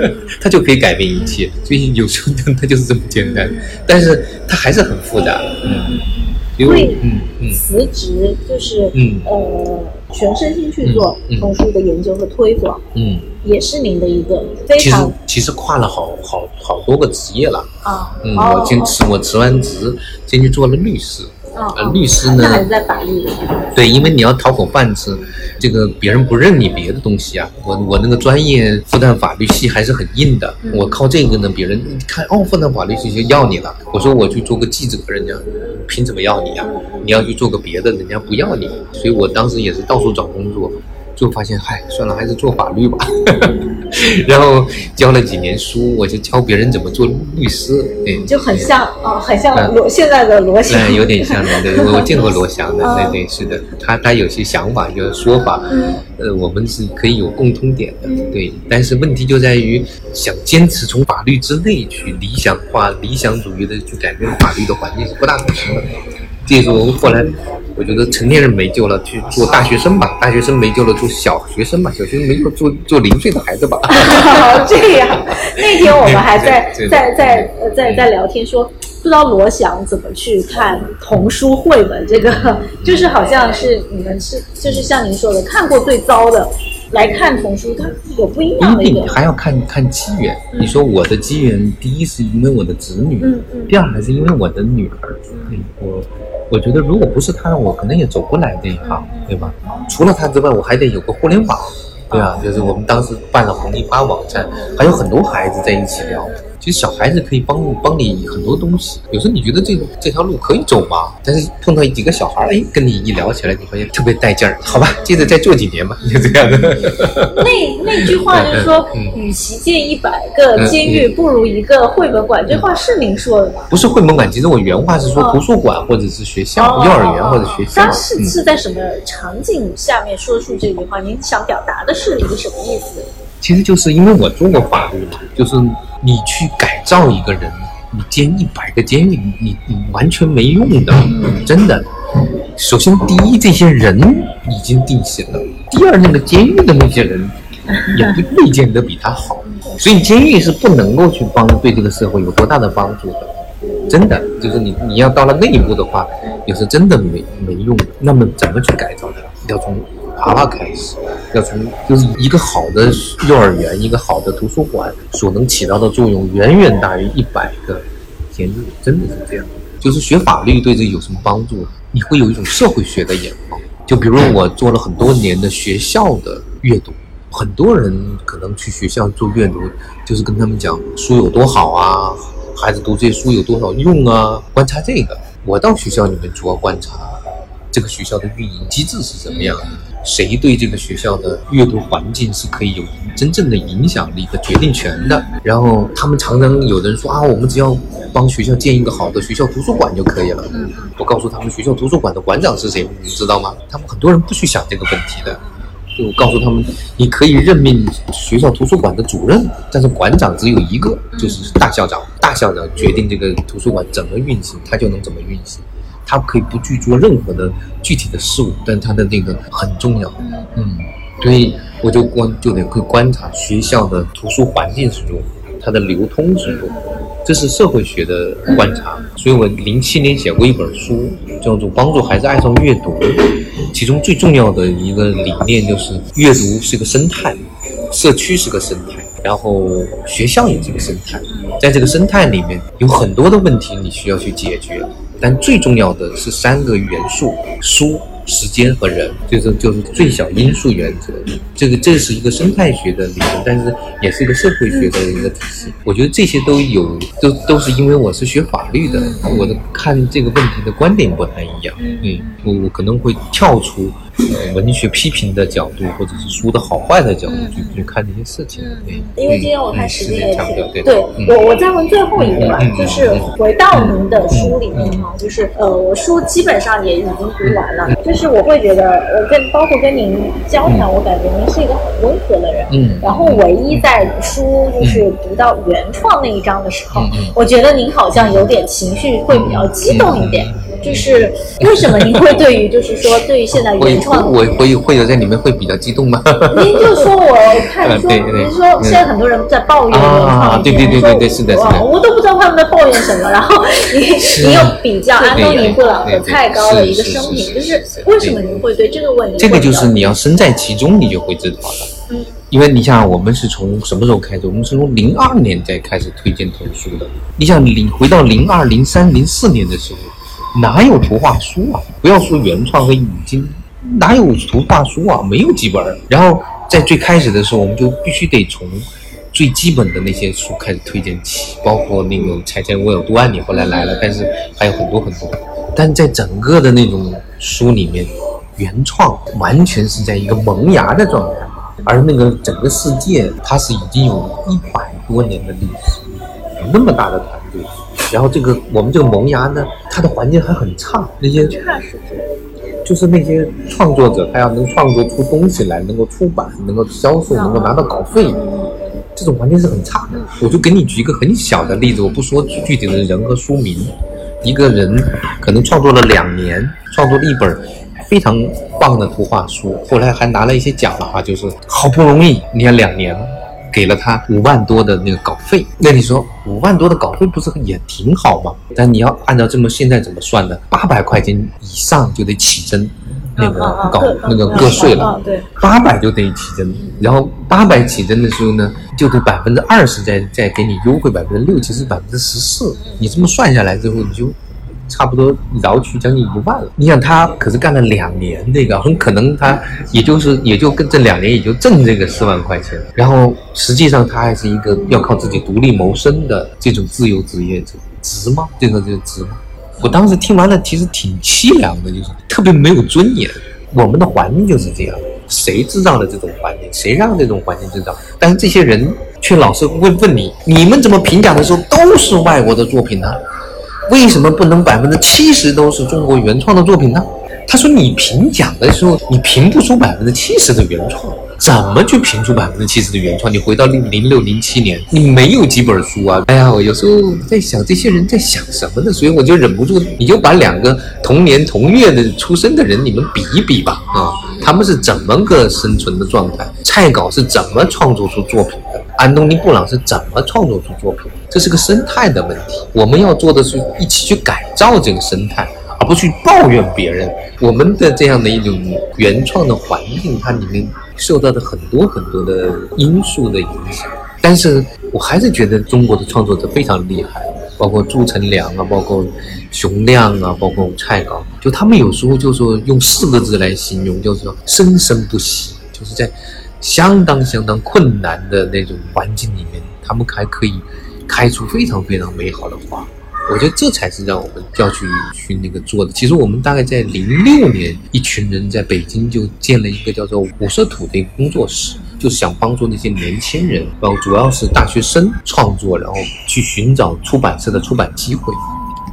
(laughs) 他就可以改变一切。所以有时候他就是这么简单，但是他还是很复杂。嗯。
因为辞职，就是呃，全身心去做童书的研究和推广，嗯，也是您的一个非常。
其实跨了好好好多个职业了啊，嗯，我先辞我辞完职，先去做了律师。呃，律师呢？
还是在法律
对，因为你要讨口饭吃，这个别人不认你别的东西啊。我我那个专业复旦法律系还是很硬的，我靠这个呢，别人一看哦，复旦法律系就要你了。我说我去做个记者，人家凭什么要你啊？你要去做个别的，人家不要你。所以我当时也是到处找工作。就发现，嗨，算了，还是做法律吧。(laughs) 然后教了几年书，我就教别人怎么做律师。对，
就很像啊，很像罗现在的罗翔。
有点像的，对，(laughs) 我见过罗翔的，对对是的，他他有些想法，有些说法，呃，我们是可以有共通点的，对。但是问题就在于，想坚持从法律之内去理想化、理想主义的去改变法律的环境是不大可能的。这时候后来。我觉得成年人没救了，去做大学生吧；大学生没救了，做小学生吧；小学生没救，做做零岁的孩子吧。(laughs)
这样，(laughs) 那天我们还在在在在在聊天，说不知道罗翔怎么去看童书绘本，这个就是好像是你们是就是像您说的，看过最糟的来看童书，它有不一样的一个。
还要看看机缘。你说我的机缘，第一是因为我的子女，嗯嗯，第二还是因为我的女儿，嗯，我。我觉得如果不是他，我可能也走不来这一行，对吧？除了他之外，我还得有个互联网，对啊，就是我们当时办了红泥巴网站，还有很多孩子在一起聊。其实小孩子可以帮帮你很多东西，有时候你觉得这这条路可以走吗？但是碰到几个小孩，哎，跟你一聊起来，你发现特别带劲儿。好吧，接着再做几年吧，就这样的。
那那句话就是说，与其建一百个监狱，不如一个绘本馆。这话是您说的吗？
不是绘本馆，其实我原话是说图书馆或者是学校、幼儿园或者学校。
他是是在什么场景下面说出这句话？您想表达的是一个什么意思？
其实就是因为我做过法律嘛，就是你去改造一个人，你监一百个监狱，你你完全没用的，真的。首先，第一，这些人已经定型了；第二，那个监狱的那些人也不 (laughs) 未见得比他好。所以，监狱是不能够去帮对这个社会有多大的帮助的。真的，就是你你要到了那一步的话，也是真的没没用。那么，怎么去改造它？要从。娃娃开始，要从就是一个好的幼儿园，一个好的图书馆所能起到的作用，远远大于一百个监狱，真的是这样。就是学法律对这有什么帮助？你会有一种社会学的眼光。就比如我做了很多年的学校的阅读，很多人可能去学校做阅读，就是跟他们讲书有多好啊，孩子读这些书有多少用啊，观察这个。我到学校里面主要观察这个学校的运营机制是怎么样的。谁对这个学校的阅读环境是可以有真正的影响力和决定权的？然后他们常常有的人说啊，我们只要帮学校建一个好的学校图书馆就可以了。我告诉他们，学校图书馆的馆长是谁，你知道吗？他们很多人不去想这个问题的。就告诉他们，你可以任命学校图书馆的主任，但是馆长只有一个，就是大校长。大校长决定这个图书馆怎么运行，他就能怎么运行。他可以不去做任何的具体的事物，但他的那个很重要。嗯，所以我就观就得会观察学校的图书环境是如何，它的流通是如何，这是社会学的观察。所以我零七年写过一本书，叫做《帮助孩子爱上阅读》，其中最重要的一个理念就是阅读是个生态，社区是个生态，然后学校也是个生态，在这个生态里面有很多的问题你需要去解决。但最重要的是三个元素：书、时间和人，就是就是最小因素原则。这个这是一个生态学的理论，但是也是一个社会学的一个体系。我觉得这些都有，都都是因为我是学法律的，我的看这个问题的观点不太一样。嗯，我我可能会跳出。呃，文学批评的角度，或者是书的好坏的角度去去看这些事情。
嗯，因为今天我看时间也挺，对，我我再问最后一个吧，就是回到您的书里面哈，就是呃，我书基本上也已经读完了，就是我会觉得，我跟包括跟您交谈，我感觉您是一个很温和的人。嗯。然后唯一在书就是读到原创那一章的时候，我觉得您好像有点情绪会比较激动一点。就是为什么您会对于就是说对于现在原创，
我会会有在里面会比较激动吗？
您就说我看说，(laughs) 您说现在很多人在抱怨原创，
对对对对对是的，是的，
我都不知道他们在抱怨什么。然后你你又比较安东尼布朗和太高的一个生平，就是为什么您会对这个问题？
这个就是你要身在其中，你就会知道了。嗯，因为你想，我们是从什么时候开始？我们是从零二年才开始推荐童书的。你想，你回到零二、零三、零四年的时候。哪有图画书啊？不要说原创和引进，哪有图画书啊？没有几本。然后在最开始的时候，我们就必须得从最基本的那些书开始推荐起，包括那个《拆迁我有多爱你》后来来了，但是还有很多很多。但在整个的那种书里面，原创完全是在一个萌芽的状态，而那个整个世界它是已经有一百多年的历史，有那么大的团队。然后这个我们这个萌芽呢，它的环境还很差，那些就是那些创作者，他要能创作出东西来，能够出版，能够销售，能够拿到稿费，这种环境是很差的。我就给你举一个很小的例子，我不说具体的人和书名，一个人可能创作了两年，创作了一本非常棒的图画书，后来还拿了一些奖的话，就是好不容易，你看两年给了他五万多的那个稿费，那你说五万多的稿费不是也挺好吗？但你要按照这么现在怎么算的？八百块钱以上就得起征。那个搞那个个税了，
对，
八百就得起征，然后八百起征的时候呢，就得百分之二十再再给你优惠百分之六，其实百分之十四，你这么算下来之后，你就差不多饶去将近一万了。你想他可是干了两年那个，很可能他也就是也就跟这两年也就挣这个四万块钱，然后实际上他还是一个要靠自己独立谋生的这种自由职业者，值吗？这个就值吗？我当时听完了，其实挺凄凉的，就是特别没有尊严。我们的环境就是这样，谁制造了这种环境？谁让这种环境制造？但是这些人却老是会问你：你们怎么评奖的时候都是外国的作品呢？为什么不能百分之七十都是中国原创的作品呢？他说：你评奖的时候，你评不出百分之七十的原创。怎么去评出百分之七十的原创？你回到零零六零七年，你没有几本书啊！哎呀，我有时候在想，这些人在想什么呢？所以我就忍不住，你就把两个同年同月的出生的人，你们比一比吧，啊，他们是怎么个生存的状态？蔡稿是怎么创作出作品的？安东尼布朗是怎么创作出作品？这是个生态的问题，我们要做的是一起去改造这个生态。而不去抱怨别人，我们的这样的一种原创的环境，它里面受到的很多很多的因素的影响。但是我还是觉得中国的创作者非常厉害，包括朱成良啊，包括熊亮啊，包括蔡高，就他们有时候就说用四个字来形容，就是生生不息，就是在相当相当困难的那种环境里面，他们还可以开出非常非常美好的花。我觉得这才是让我们要去去那个做的。其实我们大概在零六年，一群人在北京就建了一个叫做“五色土”的一个工作室，就是想帮助那些年轻人，然后主要是大学生创作，然后去寻找出版社的出版机会。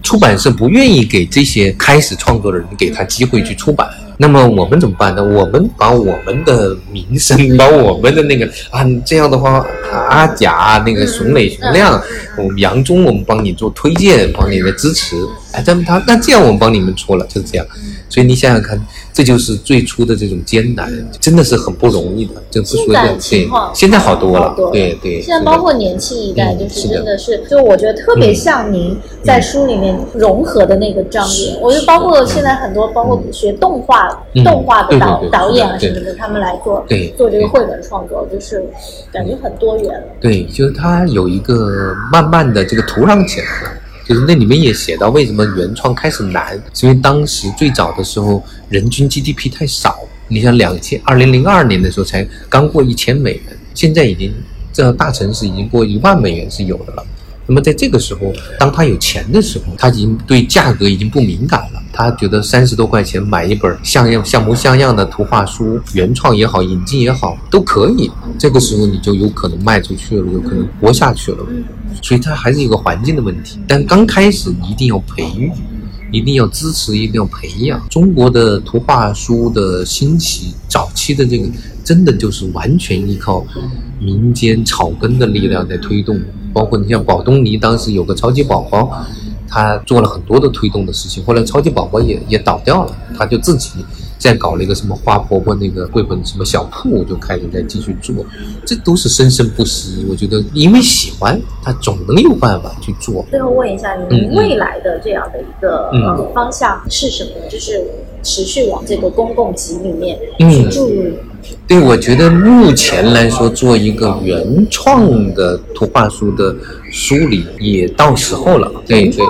出版社不愿意给这些开始创作的人给他机会去出版。那么我们怎么办呢？我们把我们的名声，把我们的那个啊，这样的话，阿甲那个熊磊、熊亮，我们杨忠，我们帮你做推荐，帮你的支持。哎，咱们他那这样我们帮你们出了，就是这样。所以你想想看，这就是最初的这种艰难，真的是很不容易的。就不说，对，现在好多了，对对。
现在包括年轻一代，就是真的是，就我觉得特别像您在书里面融合的那个张力。我觉得包括现在很多，包括学动画、动画的导导演啊什么的，他们来做做这个绘本创作，就是感觉很多元了。
对，就是它有一个慢慢的这个土壤起来了。就是那里面也写到，为什么原创开始难？是因为当时最早的时候，人均 GDP 太少。你像两千二零零二年的时候，才刚过一千美元，现在已经这大城市已经过一万美元是有的了。那么在这个时候，当他有钱的时候，他已经对价格已经不敏感了。他觉得三十多块钱买一本像样、像模像样的图画书，原创也好，引进也好，都可以。这个时候你就有可能卖出去了，有可能活下去了。所以它还是一个环境的问题。但刚开始一定要培育，一定要支持，一定要培养。中国的图画书的兴起，早期的这个真的就是完全依靠民间草根的力量在推动。包括你像宝东尼当时有个超级宝宝，他做了很多的推动的事情。后来超级宝宝也也倒掉了，他就自己再搞了一个什么花婆婆那个绘本什么小铺，就开始在继续做。这都是生生不息。我觉得因为喜欢，他总能有办法去做。
最后问一下，您未来的这样的一个呃方向是什么？就是持续往这个公共级里面去注入。
对，我觉得目前来说，做一个原创的图画书的梳理也到时候了。对对，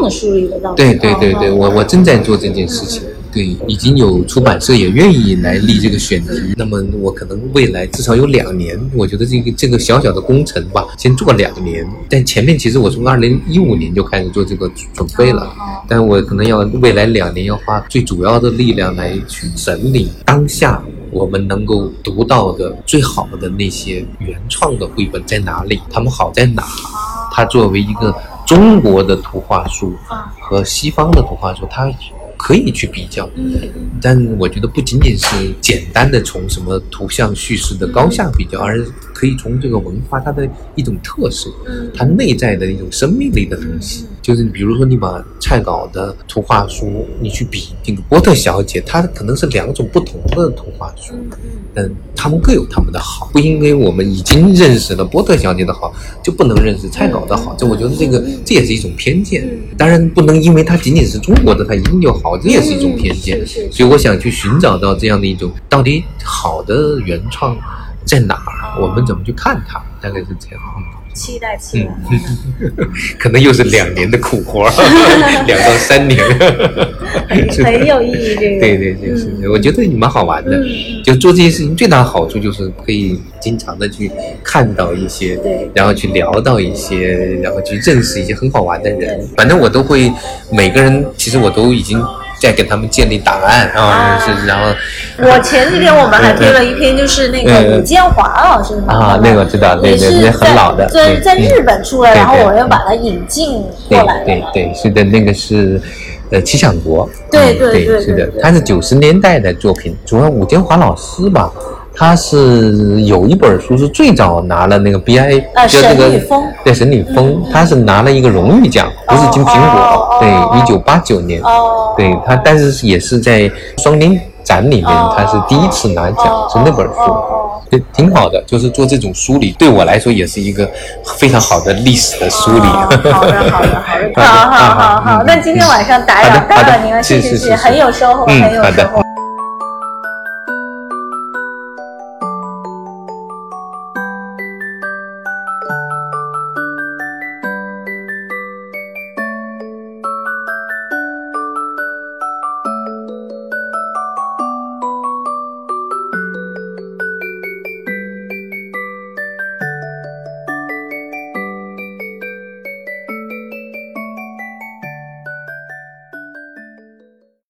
对对对对，我我正在做这件事情。对，已经有出版社也愿意来立这个选题。那么我可能未来至少有两年，我觉得这个这个小小的工程吧，先做两年。但前面其实我从二零一五年就开始做这个准备了，但我可能要未来两年要花最主要的力量来去整理当下。我们能够读到的最好的那些原创的绘本在哪里？他们好在哪？它作为一个中国的图画书和西方的图画书，它可以去比较。但我觉得不仅仅是简单的从什么图像叙事的高下比较，而可以从这个文化它的一种特色，它内在的一种生命力的东西。就是比如说你把蔡皋的图画书，你去比那个波特小姐，她可能是两种不同的图画书，嗯，他们各有他们的好，不因为我们已经认识了波特小姐的好，就不能认识蔡皋的好，这我觉得这个这也是一种偏见。当然不能因为它仅仅是中国的，它一定就好，这也是一种偏见。所以我想去寻找到这样的一种到底好的原创在哪儿，我们怎么去看它，大概是这样。
期待期待，(laughs)
可能又是两年的苦活，(laughs) 两到三年，
很有意义。这个
对对对，是，我觉得蛮好玩的。就做这些事情最大的好处就是可以经常的去看到一些，
对，
然后去聊到一些，然后去认识一些很好玩的人。反正我都会，每个人其实我都已经。在给他们建立档案啊，是然后。
我前几天我们还推了一篇，就是那个武建华老师
啊，那个知道，那个也很老的，
在在日本出来，然后我又把它引进过来。
对对是的，那个是呃《七响国》。
对对对，
是的，他是九十年代的作品，主要武建华老师吧。他是有一本书是最早拿了那个 B I，
就那个
对神女峰，他是拿了一个荣誉奖，不是金苹果，对，一九八九年，对他，但是也是在双年展里面，他是第一次拿奖，是那本书，对，挺好的，就是做这种梳理，对我来说也是一个非常好的历史的梳理。好
的，好的，好的，(laughs) 好好好好，那今天晚上打扰到了您了，谢谢谢谢，很有收获，很有收获。